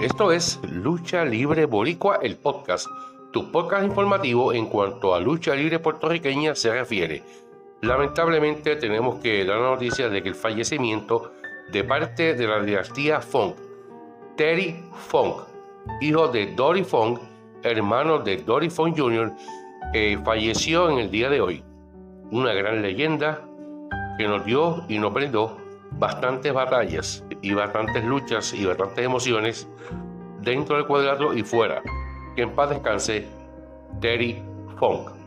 Esto es Lucha Libre Boricua, el podcast, tu podcast informativo en cuanto a lucha libre puertorriqueña se refiere. Lamentablemente tenemos que dar la noticia de que el fallecimiento de parte de la dinastía Funk, Terry Funk, hijo de Dory Funk, hermano de Dory Funk Jr., eh, falleció en el día de hoy. Una gran leyenda que nos dio y nos brindó bastantes batallas y bastantes luchas y bastantes emociones dentro del cuadrado y fuera. Que en paz descanse Terry Funk.